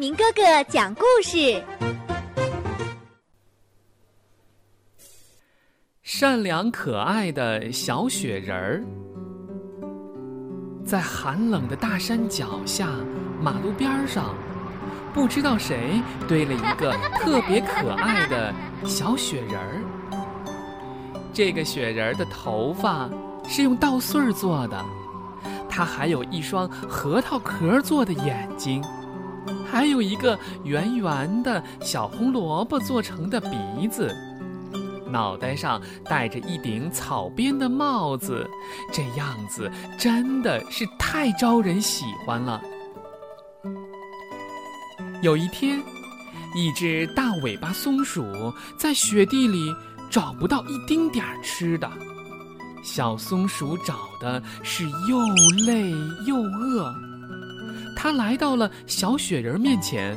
明哥哥讲故事。善良可爱的小雪人儿，在寒冷的大山脚下，马路边上，不知道谁堆了一个特别可爱的小雪人儿。这个雪人儿的头发是用稻穗儿做的，它还有一双核桃壳做的眼睛。还有一个圆圆的小红萝卜做成的鼻子，脑袋上戴着一顶草编的帽子，这样子真的是太招人喜欢了。有一天，一只大尾巴松鼠在雪地里找不到一丁点儿吃的，小松鼠找的是又累又饿。他来到了小雪人面前。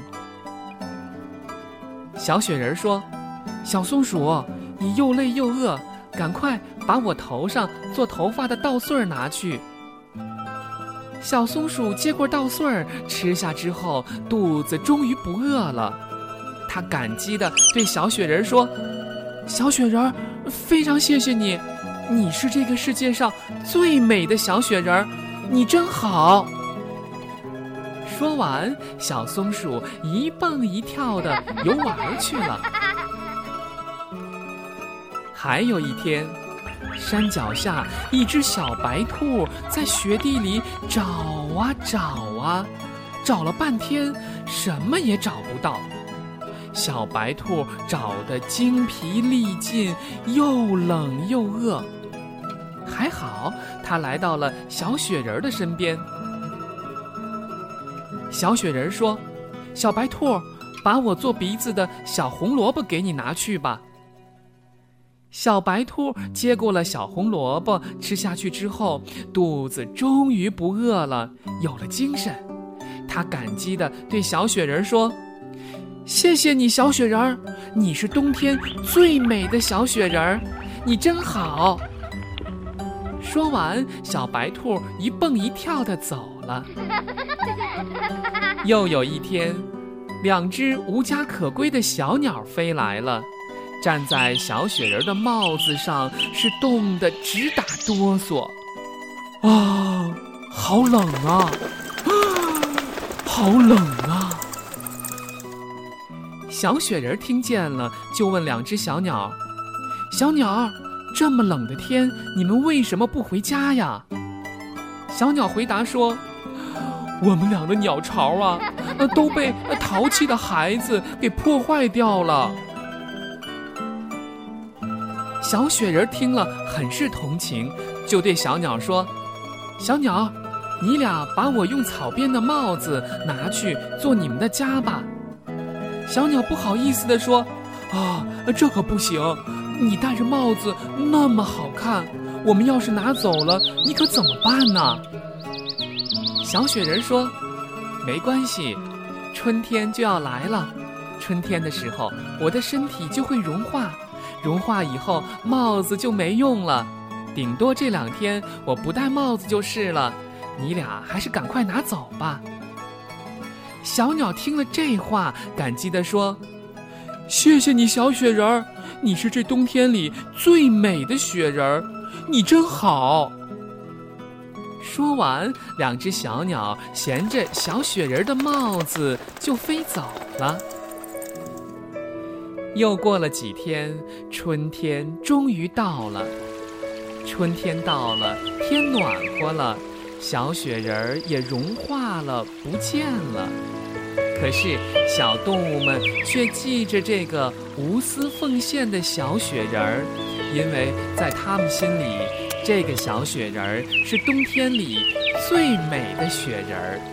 小雪人说：“小松鼠，你又累又饿，赶快把我头上做头发的稻穗儿拿去。”小松鼠接过稻穗儿，吃下之后，肚子终于不饿了。他感激地对小雪人说：“小雪人，非常谢谢你，你是这个世界上最美的小雪人，你真好。”说完，小松鼠一蹦一跳的游玩去了。还有一天，山脚下一只小白兔在雪地里找啊找啊，找了半天，什么也找不到。小白兔找得精疲力尽，又冷又饿。还好，它来到了小雪人的身边。小雪人说：“小白兔，把我做鼻子的小红萝卜给你拿去吧。”小白兔接过了小红萝卜，吃下去之后，肚子终于不饿了，有了精神。他感激地对小雪人说：“谢谢你，小雪人，你是冬天最美的小雪人，你真好。”说完，小白兔一蹦一跳的走了。又有一天，两只无家可归的小鸟飞来了，站在小雪人的帽子上，是冻得直打哆嗦。啊，好冷啊！啊，好冷啊！小雪人听见了，就问两只小鸟：“小鸟，这么冷的天，你们为什么不回家呀？”小鸟回答说。我们俩的鸟巢啊，都被淘气的孩子给破坏掉了。小雪人听了很是同情，就对小鸟说：“小鸟，你俩把我用草编的帽子拿去做你们的家吧。”小鸟不好意思地说：“啊，这可不行，你戴着帽子那么好看，我们要是拿走了，你可怎么办呢？”小雪人说：“没关系，春天就要来了。春天的时候，我的身体就会融化，融化以后帽子就没用了。顶多这两天我不戴帽子就是了。你俩还是赶快拿走吧。”小鸟听了这话，感激地说：“谢谢你，小雪人儿，你是这冬天里最美的雪人儿，你真好。”说完，两只小鸟衔着小雪人的帽子就飞走了。又过了几天，春天终于到了。春天到了，天暖和了，小雪人儿也融化了，不见了。可是，小动物们却记着这个无私奉献的小雪人儿，因为在他们心里。这个小雪人儿是冬天里最美的雪人儿。